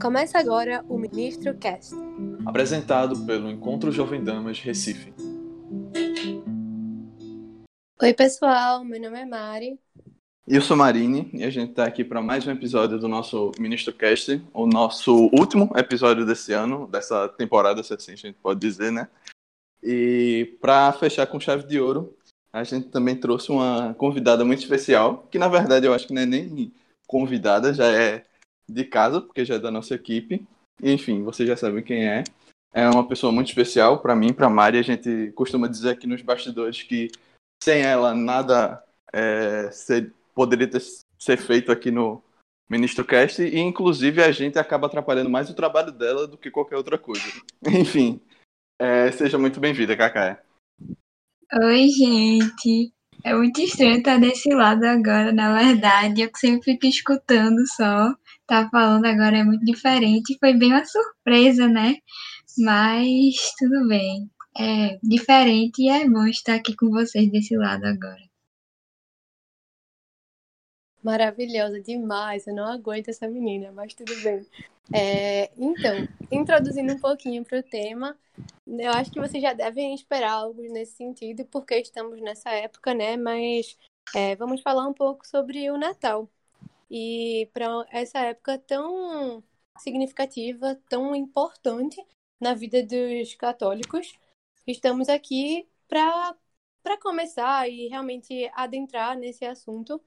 Começa agora o Ministro Cast. Apresentado pelo Encontro Jovem Damas Recife. Oi, pessoal, meu nome é Mari. Eu sou Marine e a gente está aqui para mais um episódio do nosso Ministro Cast, o nosso último episódio desse ano, dessa temporada, se assim a gente pode dizer, né? E para fechar com chave de ouro, a gente também trouxe uma convidada muito especial, que na verdade eu acho que não é nem convidada, já é de casa, porque já é da nossa equipe. Enfim, vocês já sabem quem é. É uma pessoa muito especial para mim, para Mari. A gente costuma dizer aqui nos bastidores que sem ela nada é, ser, poderia ter, ser feito aqui no Ministro Cast e inclusive a gente acaba atrapalhando mais o trabalho dela do que qualquer outra coisa. Enfim, é, seja muito bem-vinda, Cacá. Oi, gente. É muito estranho estar desse lado agora, na verdade. Eu sempre fico escutando só. Tá falando agora é muito diferente. Foi bem uma surpresa, né? Mas tudo bem. É diferente e é bom estar aqui com vocês desse lado agora. Maravilhosa demais. Eu não aguento essa menina, mas tudo bem. É, então, introduzindo um pouquinho para o tema, eu acho que vocês já devem esperar algo nesse sentido, porque estamos nessa época, né? Mas é, vamos falar um pouco sobre o Natal. E para essa época tão significativa, tão importante na vida dos católicos, estamos aqui para começar e realmente adentrar nesse assunto.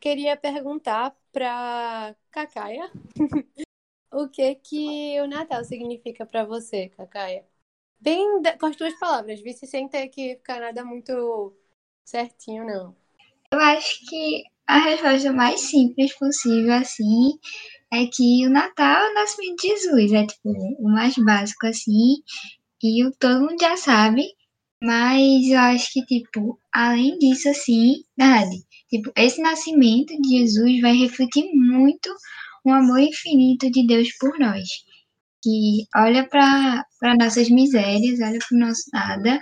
Queria perguntar para Cacaia o que que o Natal significa para você, Cacaia? Bem com as tuas palavras, vi se sem ter que ficar nada muito certinho, não. Eu acho que a resposta mais simples possível, assim, é que o Natal é o nascimento de Jesus. É, tipo, o mais básico, assim, e o, todo mundo já sabe. Mas eu acho que, tipo, além disso, assim, verdade, tipo, esse nascimento de Jesus vai refletir muito o amor infinito de Deus por nós. Que olha para nossas misérias, olha para o nosso nada,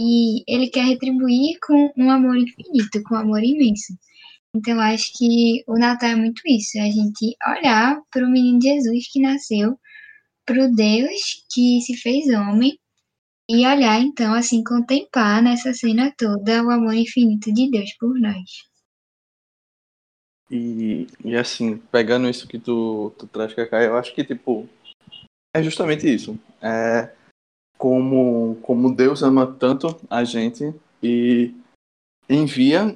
e ele quer retribuir com um amor infinito, com um amor imenso. Então, acho que o Natal é muito isso, é a gente olhar para o menino Jesus que nasceu, para o Deus que se fez homem, e olhar, então, assim, contemplar nessa cena toda o amor infinito de Deus por nós. E, e assim, pegando isso que tu, tu traz, Kaká, eu acho que, tipo, é justamente isso. É como, como Deus ama tanto a gente e envia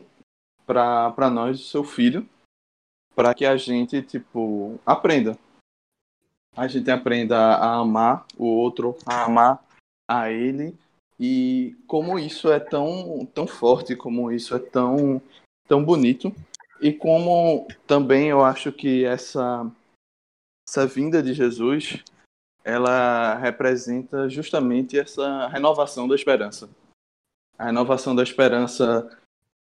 para nós o seu filho para que a gente tipo aprenda a gente aprenda a amar o outro a amar a ele e como isso é tão tão forte como isso é tão tão bonito e como também eu acho que essa essa vinda de Jesus ela representa justamente essa renovação da esperança a renovação da esperança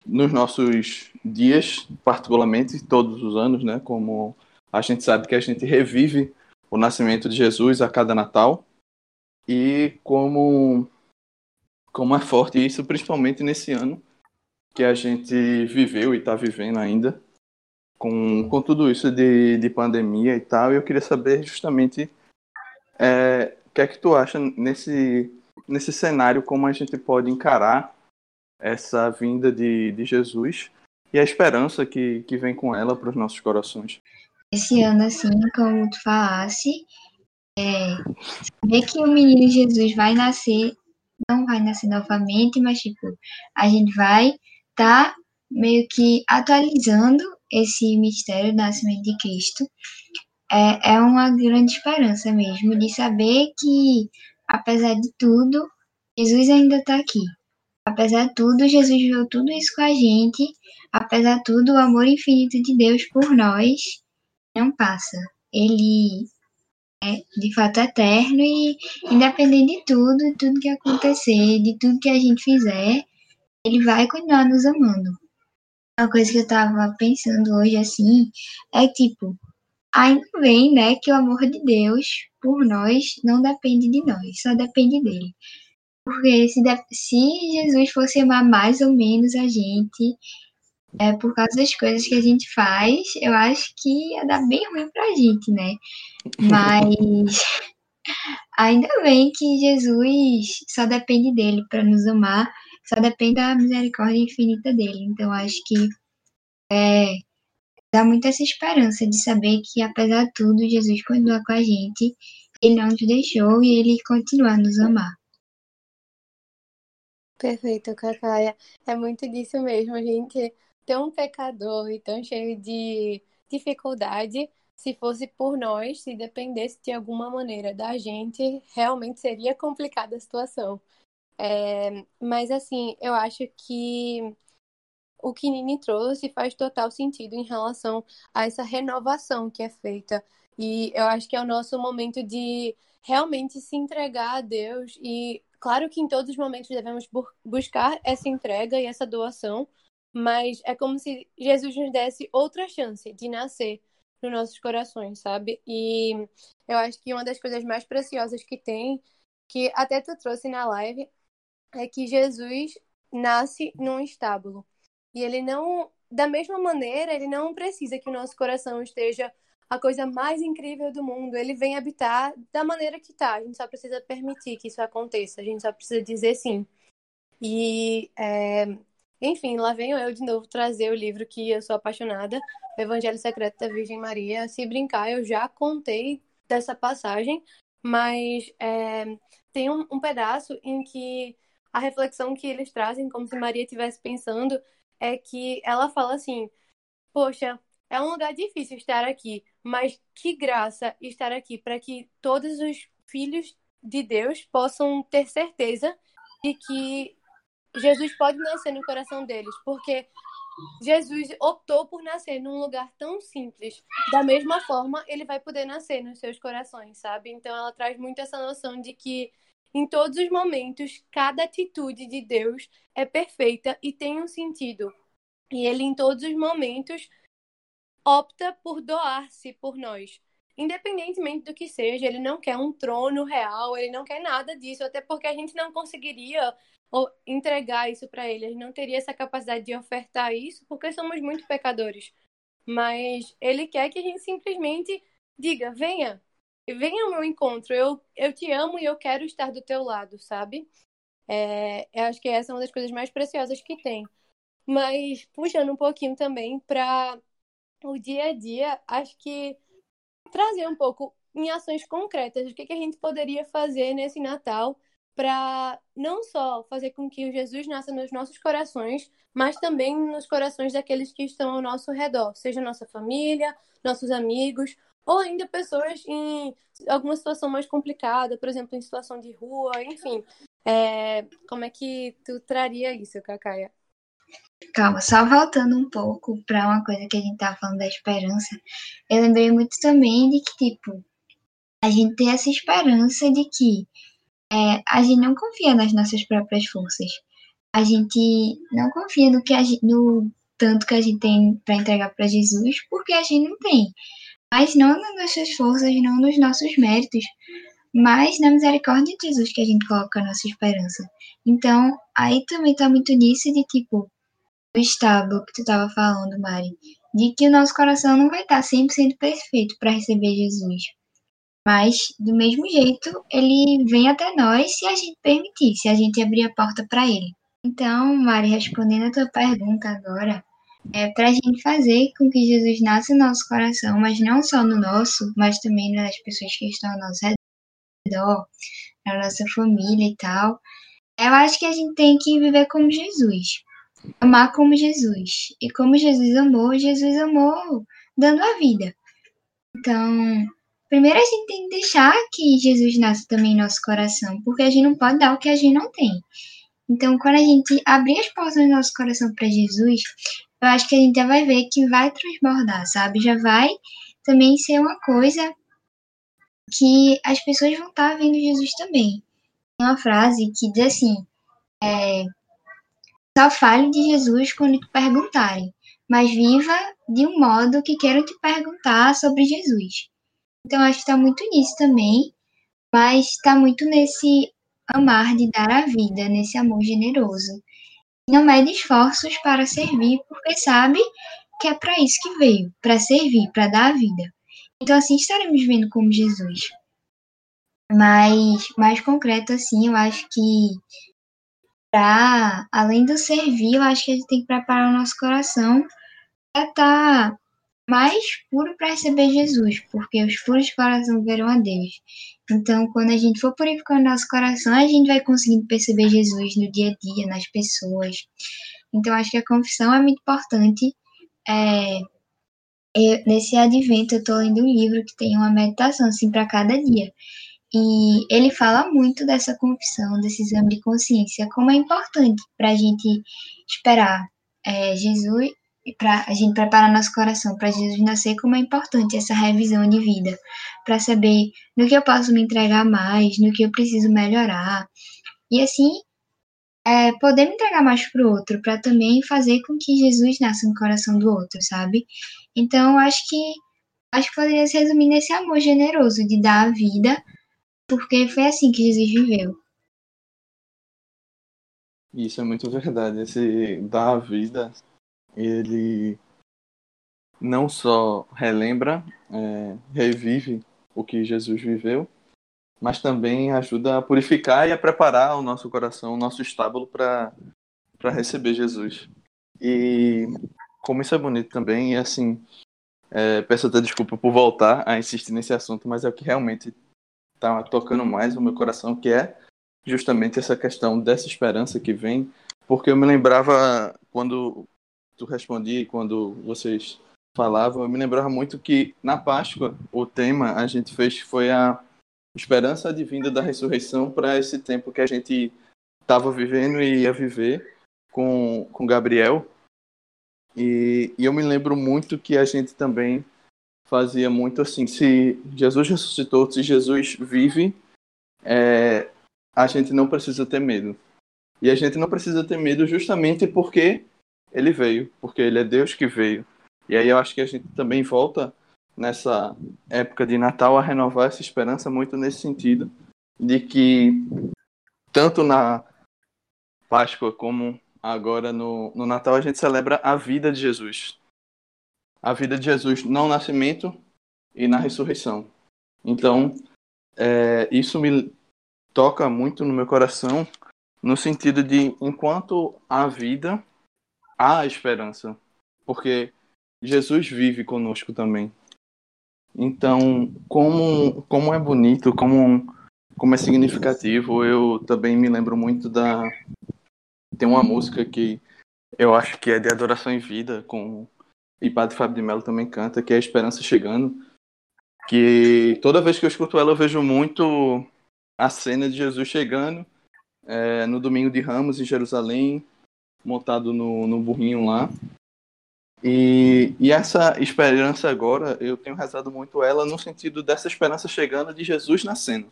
nos nossos dias, particularmente todos os anos, né? Como a gente sabe que a gente revive o nascimento de Jesus a cada Natal e como como é forte isso, principalmente nesse ano que a gente viveu e está vivendo ainda com, com tudo isso de, de pandemia e tal. E eu queria saber justamente é, o que é que tu acha nesse nesse cenário como a gente pode encarar essa vinda de, de Jesus e a esperança que, que vem com ela para os nossos corações. Esse ano, assim, como tu falasse, é, saber que o menino Jesus vai nascer, não vai nascer novamente, mas, tipo, a gente vai tá meio que atualizando esse mistério do nascimento de Cristo. É, é uma grande esperança mesmo de saber que, apesar de tudo, Jesus ainda está aqui. Apesar de tudo, Jesus viveu tudo isso com a gente. Apesar de tudo, o amor infinito de Deus por nós não passa. Ele é de fato eterno e independente de tudo, de tudo que acontecer, de tudo que a gente fizer, ele vai continuar nos amando. Uma coisa que eu tava pensando hoje assim é tipo, ainda bem, né, que o amor de Deus por nós não depende de nós, só depende dele. Porque se, se Jesus fosse amar mais ou menos a gente, é, por causa das coisas que a gente faz, eu acho que ia dar bem ruim pra gente, né? Mas ainda bem que Jesus só depende dele para nos amar, só depende da misericórdia infinita dele. Então acho que é, dá muita essa esperança de saber que apesar de tudo, Jesus continua com a gente, ele não nos deixou e ele continua a nos amar. Perfeito, Cacaia. É muito disso mesmo, a gente tão pecador e tão cheio de dificuldade, se fosse por nós, se dependesse de alguma maneira da gente, realmente seria complicada a situação. É, mas assim, eu acho que o que Nini trouxe faz total sentido em relação a essa renovação que é feita. E eu acho que é o nosso momento de realmente se entregar a Deus. E claro que em todos os momentos devemos buscar essa entrega e essa doação, mas é como se Jesus nos desse outra chance de nascer nos nossos corações, sabe? E eu acho que uma das coisas mais preciosas que tem, que até tu trouxe na live, é que Jesus nasce num estábulo. E ele não, da mesma maneira, ele não precisa que o nosso coração esteja a coisa mais incrível do mundo. Ele vem habitar da maneira que tá. A gente só precisa permitir que isso aconteça. A gente só precisa dizer sim. E é, enfim, lá venho eu de novo trazer o livro que eu sou apaixonada, o Evangelho Secreto da Virgem Maria. Se brincar, eu já contei dessa passagem, mas é, tem um, um pedaço em que a reflexão que eles trazem, como se Maria estivesse pensando, é que ela fala assim: Poxa, é um lugar difícil estar aqui, mas que graça estar aqui para que todos os filhos de Deus possam ter certeza de que Jesus pode nascer no coração deles, porque Jesus optou por nascer num lugar tão simples. Da mesma forma, ele vai poder nascer nos seus corações, sabe? Então ela traz muito essa noção de que em todos os momentos, cada atitude de Deus é perfeita e tem um sentido. E ele em todos os momentos opta por doar-se por nós. Independentemente do que seja, ele não quer um trono real, ele não quer nada disso, até porque a gente não conseguiria entregar isso para ele. Ele não teria essa capacidade de ofertar isso porque somos muito pecadores. Mas ele quer que a gente simplesmente diga: venha, venha ao meu encontro. Eu, eu te amo e eu quero estar do teu lado, sabe? É, eu acho que essa é uma das coisas mais preciosas que tem. Mas puxando um pouquinho também para o dia a dia, acho que trazer um pouco em ações concretas o que, que a gente poderia fazer nesse Natal para não só fazer com que o Jesus nasça nos nossos corações, mas também nos corações daqueles que estão ao nosso redor, seja nossa família, nossos amigos, ou ainda pessoas em alguma situação mais complicada, por exemplo, em situação de rua, enfim. É... como é que tu traria isso, Cacaia? Calma, só voltando um pouco para uma coisa que a gente tava falando da esperança, eu lembrei muito também de que, tipo, a gente tem essa esperança de que é, a gente não confia nas nossas próprias forças. A gente não confia no que a gente, no tanto que a gente tem para entregar para Jesus, porque a gente não tem. Mas não nas nossas forças, não nos nossos méritos, mas na misericórdia de Jesus que a gente coloca a nossa esperança. Então, aí também tá muito nisso de tipo, o estábulo que tu tava falando, Mari, de que o nosso coração não vai estar 100% perfeito para receber Jesus. Mas, do mesmo jeito, ele vem até nós se a gente permitir, se a gente abrir a porta para ele. Então, Mari, respondendo a tua pergunta agora, é para a gente fazer com que Jesus nasça no nosso coração, mas não só no nosso, mas também nas pessoas que estão ao nosso redor, na nossa família e tal. Eu acho que a gente tem que viver como Jesus, amar como Jesus. E como Jesus amou, Jesus amou dando a vida. Então, Primeiro a gente tem que deixar que Jesus nasça também em nosso coração, porque a gente não pode dar o que a gente não tem. Então, quando a gente abrir as portas do nosso coração para Jesus, eu acho que a gente já vai ver que vai transbordar, sabe? Já vai também ser uma coisa que as pessoas vão estar vendo Jesus também. Tem uma frase que diz assim: é, só fale de Jesus quando te perguntarem, mas viva de um modo que queiram te perguntar sobre Jesus. Então, acho que está muito nisso também, mas está muito nesse amar de dar a vida, nesse amor generoso. Não mede esforços para servir, porque sabe que é para isso que veio, para servir, para dar a vida. Então, assim, estaremos vivendo como Jesus. Mas, mais concreto, assim, eu acho que para, além do servir, eu acho que a gente tem que preparar o nosso coração para estar tá mais puro para receber Jesus, porque os puros de coração verão a Deus. Então, quando a gente for purificando nosso coração, a gente vai conseguindo perceber Jesus no dia a dia, nas pessoas. Então, acho que a confissão é muito importante. É, eu, nesse advento, eu estou lendo um livro que tem uma meditação assim para cada dia. E ele fala muito dessa confissão, desse exame de consciência, como é importante para a gente esperar é, Jesus para a gente preparar nosso coração para Jesus nascer, como é importante essa revisão de vida, para saber no que eu posso me entregar mais, no que eu preciso melhorar, e assim é, poder me entregar mais para o outro, para também fazer com que Jesus nasça no coração do outro, sabe? Então, acho que acho que poderia se resumir nesse amor generoso de dar a vida, porque foi assim que Jesus viveu. Isso é muito verdade. Esse dar a vida ele não só relembra, é, revive o que Jesus viveu, mas também ajuda a purificar e a preparar o nosso coração, o nosso estábulo para receber Jesus. E como isso é bonito também, e assim, é, peço até desculpa por voltar a insistir nesse assunto, mas é o que realmente está tocando mais no meu coração, que é justamente essa questão dessa esperança que vem, porque eu me lembrava quando tu respondia quando vocês falavam, eu me lembrava muito que na Páscoa o tema a gente fez foi a esperança advinda da ressurreição para esse tempo que a gente estava vivendo e ia viver com, com Gabriel. E, e eu me lembro muito que a gente também fazia muito assim: se Jesus ressuscitou, se Jesus vive, é, a gente não precisa ter medo. E a gente não precisa ter medo justamente porque ele veio, porque ele é Deus que veio. E aí eu acho que a gente também volta nessa época de Natal a renovar essa esperança muito nesse sentido de que tanto na Páscoa como agora no, no Natal a gente celebra a vida de Jesus. A vida de Jesus no nascimento e na ressurreição. Então, é, isso me toca muito no meu coração no sentido de enquanto há vida, há esperança, porque Jesus vive conosco também. Então, como, como é bonito, como, como é significativo, eu também me lembro muito da. Tem uma música que eu acho que é de adoração em vida, com e Padre Fábio de Mello também canta, que é a Esperança Chegando. Que toda vez que eu escuto ela, eu vejo muito a cena de Jesus chegando é, no domingo de Ramos em Jerusalém, montado no, no burrinho lá. E, e essa esperança agora, eu tenho rezado muito ela no sentido dessa esperança chegando de Jesus nascendo.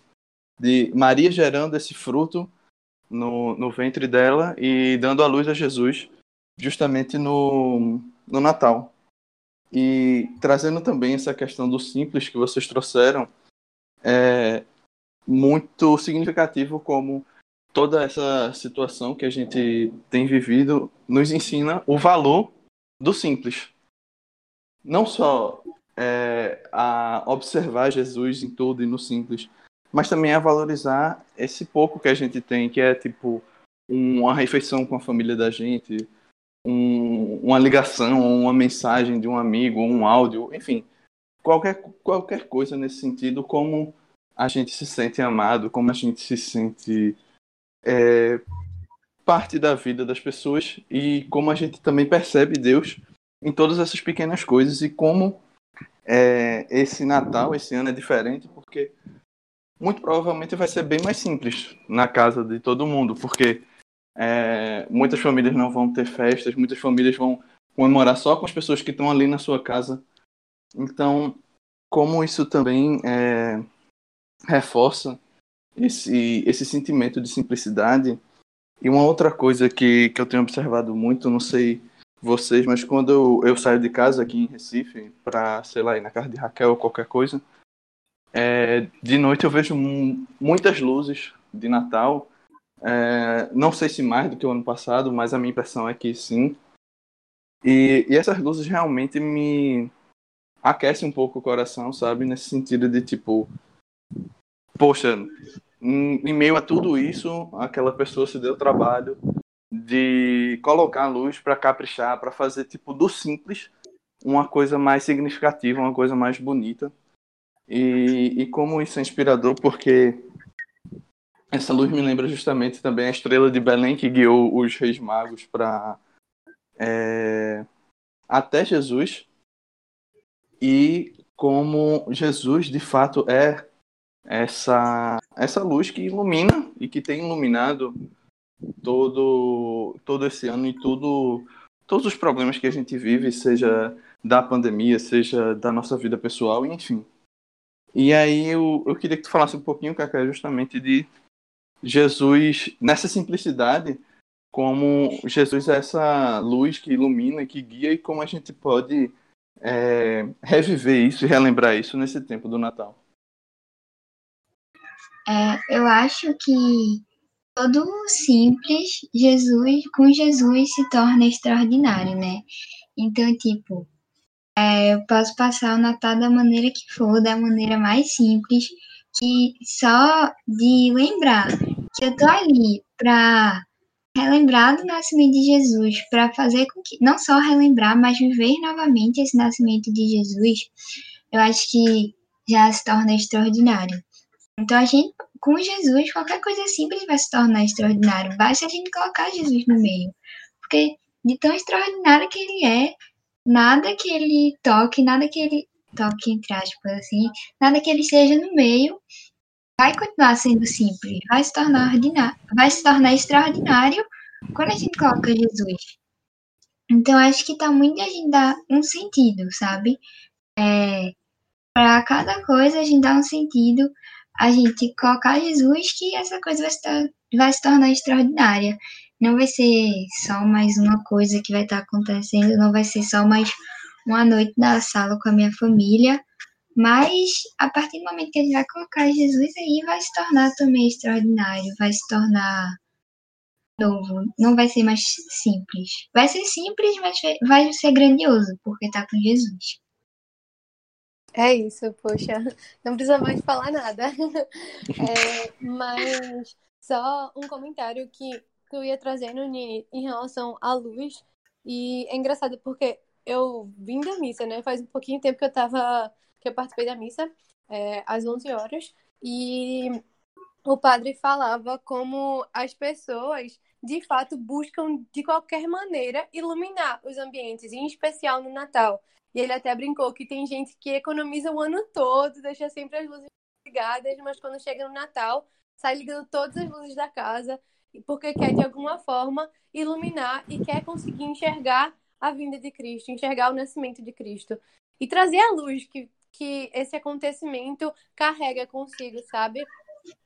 De Maria gerando esse fruto no, no ventre dela e dando a luz a Jesus, justamente no, no Natal. E trazendo também essa questão do simples que vocês trouxeram, é muito significativo como toda essa situação que a gente tem vivido nos ensina o valor do simples. Não só é, a observar Jesus em tudo e no simples, mas também a valorizar esse pouco que a gente tem, que é tipo uma refeição com a família da gente, um, uma ligação, uma mensagem de um amigo, um áudio, enfim, qualquer, qualquer coisa nesse sentido, como a gente se sente amado, como a gente se sente é, parte da vida das pessoas e como a gente também percebe Deus em todas essas pequenas coisas e como é, esse Natal, esse ano é diferente, porque muito provavelmente vai ser bem mais simples na casa de todo mundo, porque é, muitas famílias não vão ter festas, muitas famílias vão comemorar só com as pessoas que estão ali na sua casa. Então, como isso também é, reforça esse, esse sentimento de simplicidade. E uma outra coisa que, que eu tenho observado muito, não sei vocês, mas quando eu, eu saio de casa aqui em Recife, para, sei lá, ir na casa de Raquel ou qualquer coisa, é, de noite eu vejo muitas luzes de Natal É, não sei se mais do que o ano passado, mas a minha impressão é que sim. E, e essas luzes realmente me aquecem um pouco o coração, sabe? Nesse sentido de tipo, poxa, em, meio a tudo isso, aquela pessoa se deu o trabalho de colocar a luz para caprichar, para fazer tipo do simples uma coisa mais significativa, uma coisa mais bonita. E, e como isso é inspirador, porque essa luz me lembra justamente também a estrela de Belém que guiou os reis magos para é, até Jesus e como Jesus de fato é essa essa luz que ilumina e que tem iluminado todo todo esse ano e tudo todos os problemas que a gente vive, seja da pandemia, seja da nossa vida pessoal, enfim. E aí eu, eu queria que tu falasse um pouquinho, Cacá, justamente de Jesus, nessa simplicidade, como Jesus é essa luz que ilumina, que guia, e como a gente pode é, reviver isso e relembrar isso nesse tempo do Natal. É, eu acho que todo simples, Jesus, com Jesus se torna extraordinário, né? Então, tipo, é, eu posso passar o Natal da maneira que for, da maneira mais simples, que só de lembrar que eu tô ali para relembrar do nascimento de Jesus, para fazer com que, não só relembrar, mas viver novamente esse nascimento de Jesus, eu acho que já se torna extraordinário. Então, a gente, com Jesus, qualquer coisa simples vai se tornar extraordinário, basta a gente colocar Jesus no meio. Porque de tão extraordinário que ele é, nada que ele toque, nada que ele toque, entre aspas, assim, nada que ele esteja no meio vai continuar sendo simples, vai se tornar ordinário, vai se tornar extraordinário quando a gente coloca Jesus. Então, acho que tá muito a gente dar um sentido, sabe? É, para cada coisa a gente dá um sentido, a gente colocar Jesus que essa coisa vai se, vai se tornar extraordinária. Não vai ser só mais uma coisa que vai estar tá acontecendo, não vai ser só mais uma noite na sala com a minha família, mas a partir do momento que a gente vai colocar Jesus aí, vai se tornar também extraordinário, vai se tornar novo, não vai ser mais simples. Vai ser simples, mas vai ser grandioso, porque tá com Jesus. É isso, poxa, não precisa mais falar nada. É, mas só um comentário que eu ia trazendo em relação à luz. E é engraçado porque eu vim da missa, né? Faz um pouquinho tempo que eu tava. que eu participei da missa, é, às 11 horas. E o padre falava como as pessoas de fato buscam de qualquer maneira iluminar os ambientes, em especial no Natal. E ele até brincou que tem gente que economiza o ano todo, deixa sempre as luzes ligadas, mas quando chega no Natal, sai ligando todas as luzes da casa porque quer de alguma forma iluminar e quer conseguir enxergar a vinda de Cristo, enxergar o nascimento de Cristo e trazer a luz que, que esse acontecimento carrega consigo, sabe?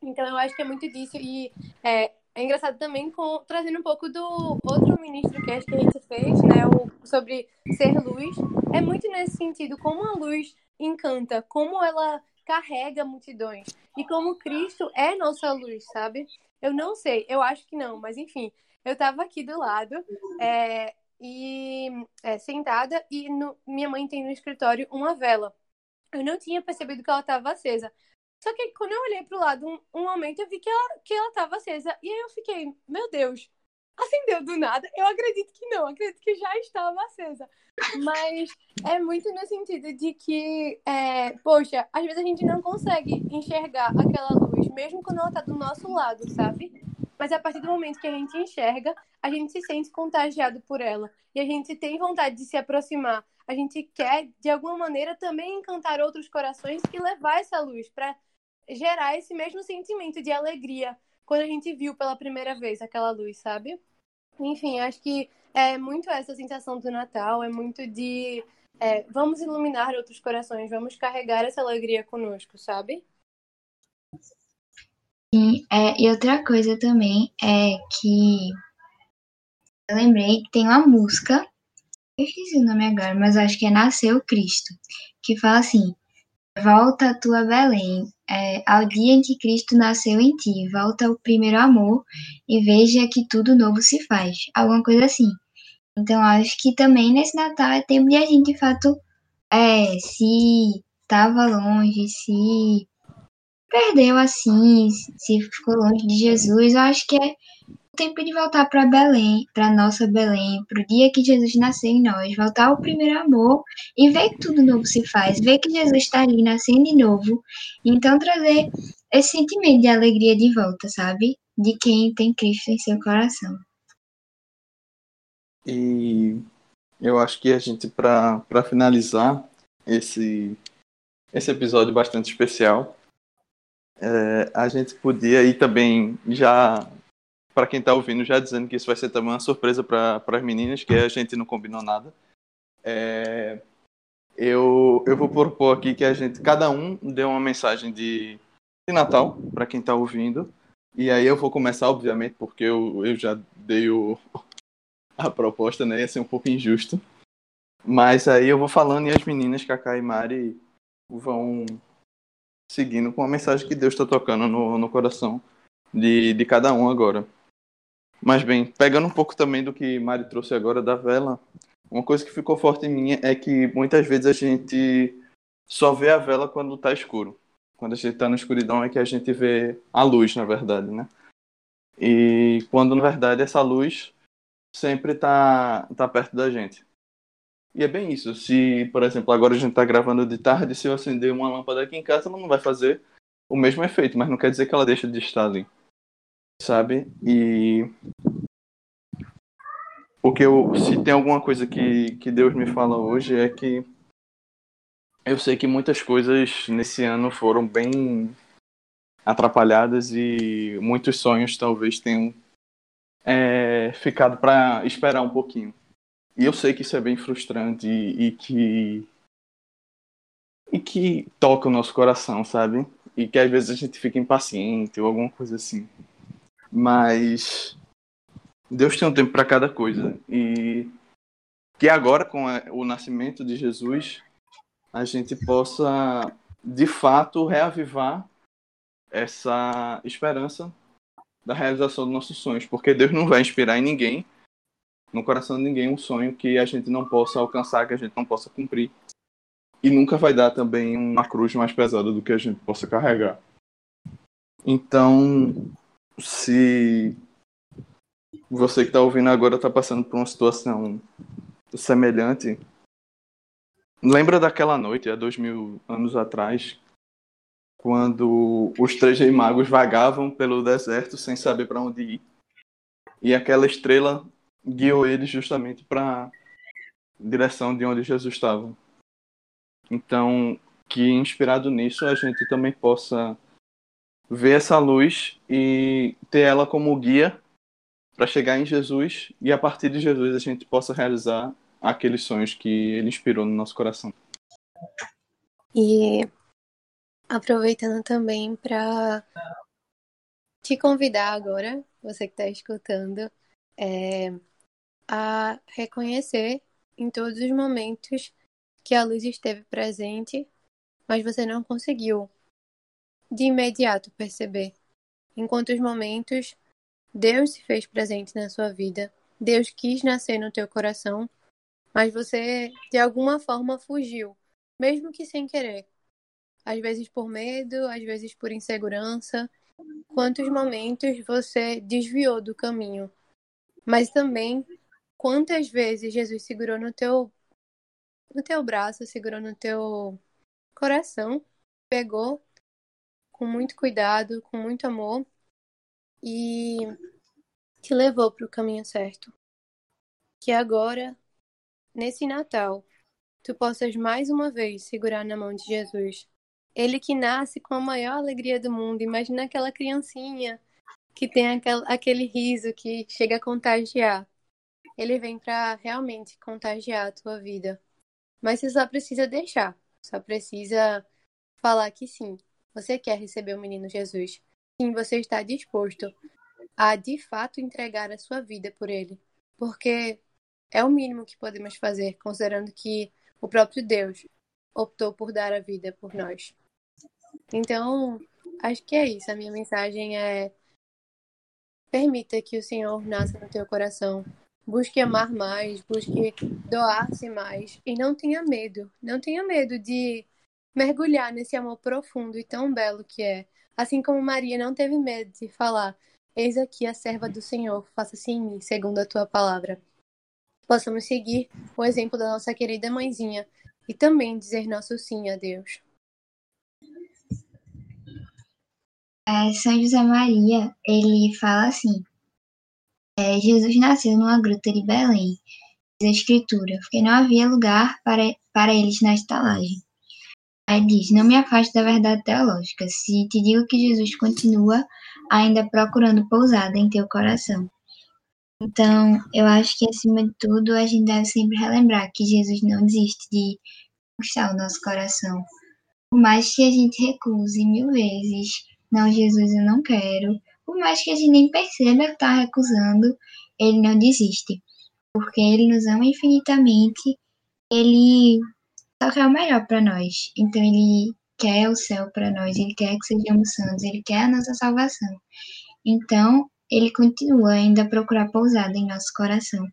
Então eu acho que é muito disso e é, é engraçado também com trazendo um pouco do outro ministro que a gente fez, né, o, sobre ser luz, é muito nesse sentido como a luz encanta, como ela carrega multidões e como Cristo é nossa luz, sabe? Eu não sei, eu acho que não, mas enfim, eu estava aqui do lado é, e é, sentada e no, minha mãe tem no escritório uma vela. Eu não tinha percebido que ela estava acesa. Só que quando eu olhei para o lado um, um, momento, eu vi que ela que ela estava acesa e aí eu fiquei, meu Deus, acendeu do nada? Eu acredito que não, acredito que já estava acesa. Mas é muito no sentido de que, é, poxa, às vezes a gente não consegue enxergar aquela luz, mesmo quando ela está do nosso lado, sabe? Mas a partir do momento que a gente enxerga, a gente se sente contagiado por ela. E a gente tem vontade de se aproximar. A gente quer, de alguma maneira, também encantar outros corações e levar essa luz para gerar esse mesmo sentimento de alegria quando a gente viu pela primeira vez aquela luz, sabe? Enfim, acho que é muito essa sensação do Natal, é muito de é, vamos iluminar outros corações, vamos carregar essa alegria conosco, sabe? Sim, é, e outra coisa também é que eu lembrei que tem uma música, eu esqueci o nome agora, mas acho que é Nasceu Cristo, que fala assim: Volta a tua Belém, é, ao dia em que Cristo nasceu em ti, volta ao primeiro amor e veja que tudo novo se faz. Alguma coisa assim. Então, acho que também nesse Natal é tempo de a gente, de fato, é, se estava longe, se perdeu assim, se ficou longe de Jesus, eu acho que é o tempo de voltar para Belém, para nossa Belém, para o dia que Jesus nasceu em nós, voltar ao primeiro amor e ver que tudo novo se faz, ver que Jesus está ali nascendo de novo, então trazer esse sentimento de alegria de volta, sabe? De quem tem Cristo em seu coração. E eu acho que a gente, para finalizar esse, esse episódio bastante especial, é, a gente podia ir também já para quem está ouvindo já dizendo que isso vai ser também uma surpresa para as meninas que a gente não combinou nada. É, eu eu vou propor aqui que a gente cada um dê uma mensagem de, de Natal para quem está ouvindo. E aí eu vou começar obviamente porque eu, eu já dei o, a proposta né? Ia ser um pouco injusto. Mas aí eu vou falando e as meninas Kaká e Mari vão seguindo com a mensagem que Deus está tocando no, no coração de, de cada um agora. Mas bem, pegando um pouco também do que Mari trouxe agora da vela, uma coisa que ficou forte em mim é que muitas vezes a gente só vê a vela quando está escuro. Quando a gente está na escuridão é que a gente vê a luz, na verdade, né? E quando na verdade essa luz sempre está tá perto da gente. E é bem isso. Se, por exemplo, agora a gente está gravando de tarde, se eu acender uma lâmpada aqui em casa, ela não vai fazer o mesmo efeito, mas não quer dizer que ela deixa de estar ali. Sabe? E. Porque eu, se tem alguma coisa que, que Deus me fala hoje é que eu sei que muitas coisas nesse ano foram bem atrapalhadas e muitos sonhos talvez tenham é, ficado para esperar um pouquinho. E eu sei que isso é bem frustrante e, e que. E que toca o nosso coração, sabe? E que às vezes a gente fica impaciente ou alguma coisa assim. Mas. Deus tem um tempo para cada coisa. E que agora, com o nascimento de Jesus, a gente possa, de fato, reavivar essa esperança da realização dos nossos sonhos. Porque Deus não vai inspirar em ninguém no coração de ninguém um sonho que a gente não possa alcançar, que a gente não possa cumprir. E nunca vai dar também uma cruz mais pesada do que a gente possa carregar. Então, se você que está ouvindo agora está passando por uma situação semelhante, lembra daquela noite, há dois mil anos atrás, quando os três reis magos vagavam pelo deserto sem saber para onde ir. E aquela estrela guiou eles justamente para direção de onde Jesus estava. Então, que inspirado nisso a gente também possa ver essa luz e ter ela como guia para chegar em Jesus e a partir de Jesus a gente possa realizar aqueles sonhos que ele inspirou no nosso coração. E aproveitando também para te convidar agora, você que está escutando, é, a reconhecer em todos os momentos que a luz esteve presente, mas você não conseguiu de imediato perceber. Em quantos momentos Deus se fez presente na sua vida, Deus quis nascer no teu coração, mas você de alguma forma fugiu, mesmo que sem querer. Às vezes por medo, às vezes por insegurança. Quantos momentos você desviou do caminho, mas também quantas vezes Jesus segurou no teu no teu braço, segurou no teu coração, pegou com muito cuidado, com muito amor e te levou para o caminho certo. Que agora, nesse Natal, tu possas mais uma vez segurar na mão de Jesus. Ele que nasce com a maior alegria do mundo. Imagina aquela criancinha que tem aquel, aquele riso que chega a contagiar. Ele vem para realmente contagiar a tua vida. Mas você só precisa deixar. Só precisa falar que sim, você quer receber o menino Jesus. Sim, você está disposto a de fato entregar a sua vida por ele. Porque é o mínimo que podemos fazer, considerando que o próprio Deus optou por dar a vida por nós. Então, acho que é isso. A minha mensagem é: permita que o Senhor nasça no teu coração. Busque amar mais, busque doar-se mais e não tenha medo. Não tenha medo de mergulhar nesse amor profundo e tão belo que é. Assim como Maria não teve medo de falar: Eis aqui a serva do Senhor, faça-se em mim, segundo a tua palavra. Possamos seguir o exemplo da nossa querida mãezinha e também dizer nosso sim a Deus. É, São José Maria, ele fala assim: é, Jesus nasceu numa gruta de Belém, diz a Escritura, porque não havia lugar para, para eles na estalagem. Aí diz: Não me afaste da verdade teológica, se te digo que Jesus continua ainda procurando pousada em teu coração. Então, eu acho que acima de tudo, a gente deve sempre relembrar que Jesus não desiste de conquistar o nosso coração. Por mais que a gente recuse mil vezes não, Jesus, eu não quero. Por mais que a gente nem perceba que está recusando, ele não desiste. Porque ele nos ama infinitamente, ele só quer o melhor para nós. Então ele quer o céu para nós, ele quer que sejamos santos, ele quer a nossa salvação. Então, ele continua ainda a procurar pousada em nosso coração.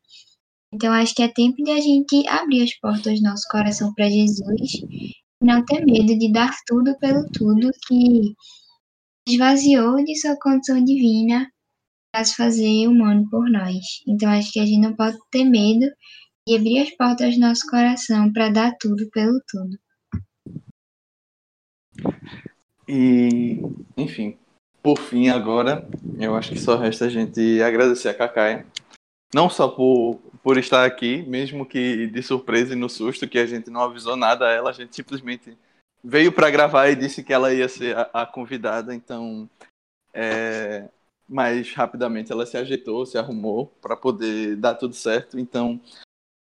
Então, acho que é tempo de a gente abrir as portas do nosso coração para Jesus e não ter medo de dar tudo pelo tudo que esvaziou de sua condição divina para se fazer humano por nós. Então acho que a gente não pode ter medo de abrir as portas do nosso coração para dar tudo pelo tudo. E, enfim, por fim agora, eu acho que só resta a gente agradecer a Cacai, não só por, por estar aqui, mesmo que de surpresa e no susto, que a gente não avisou nada a ela, a gente simplesmente veio para gravar e disse que ela ia ser a, a convidada, então. É, mas rapidamente ela se ajeitou, se arrumou para poder dar tudo certo. Então,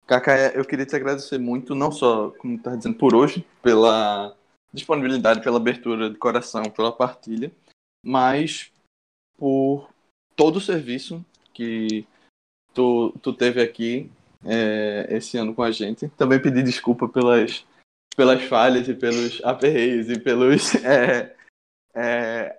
Cacá, eu queria te agradecer muito, não só, como está dizendo, por hoje, pela disponibilidade, pela abertura de coração, pela partilha, mas por todo o serviço que tu, tu teve aqui é, esse ano com a gente. Também pedir desculpa pelas pelas falhas e pelos aperreios e pelos. É, é,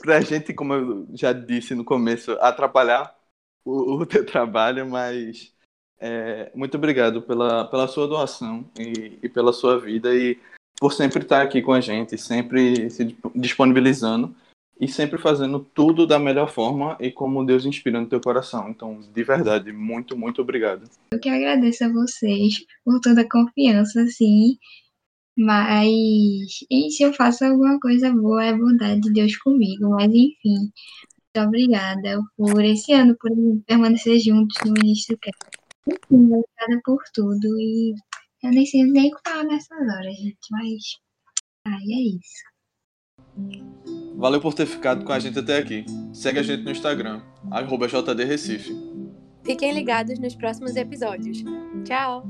pra gente, como eu já disse no começo, atrapalhar o, o teu trabalho, mas é, muito obrigado pela, pela sua doação e, e, pela sua vida e por sempre estar aqui com a gente, sempre se disponibilizando e sempre fazendo tudo da melhor forma e como Deus inspira no teu coração. Então, de verdade, muito, muito obrigado. Eu que agradeço a vocês por toda a confiança, assim, mas, e se eu faço alguma coisa boa, é bondade de Deus comigo. Mas, enfim, muito obrigada por esse ano, por permanecer juntos no Ministro Cast. Enfim, obrigada por tudo. E eu nem sei nem falar nessas horas, gente, mas. Ai, é isso. Valeu por ter ficado com a gente até aqui. Segue a gente no Instagram, JDRecife. Fiquem ligados nos próximos episódios. Tchau!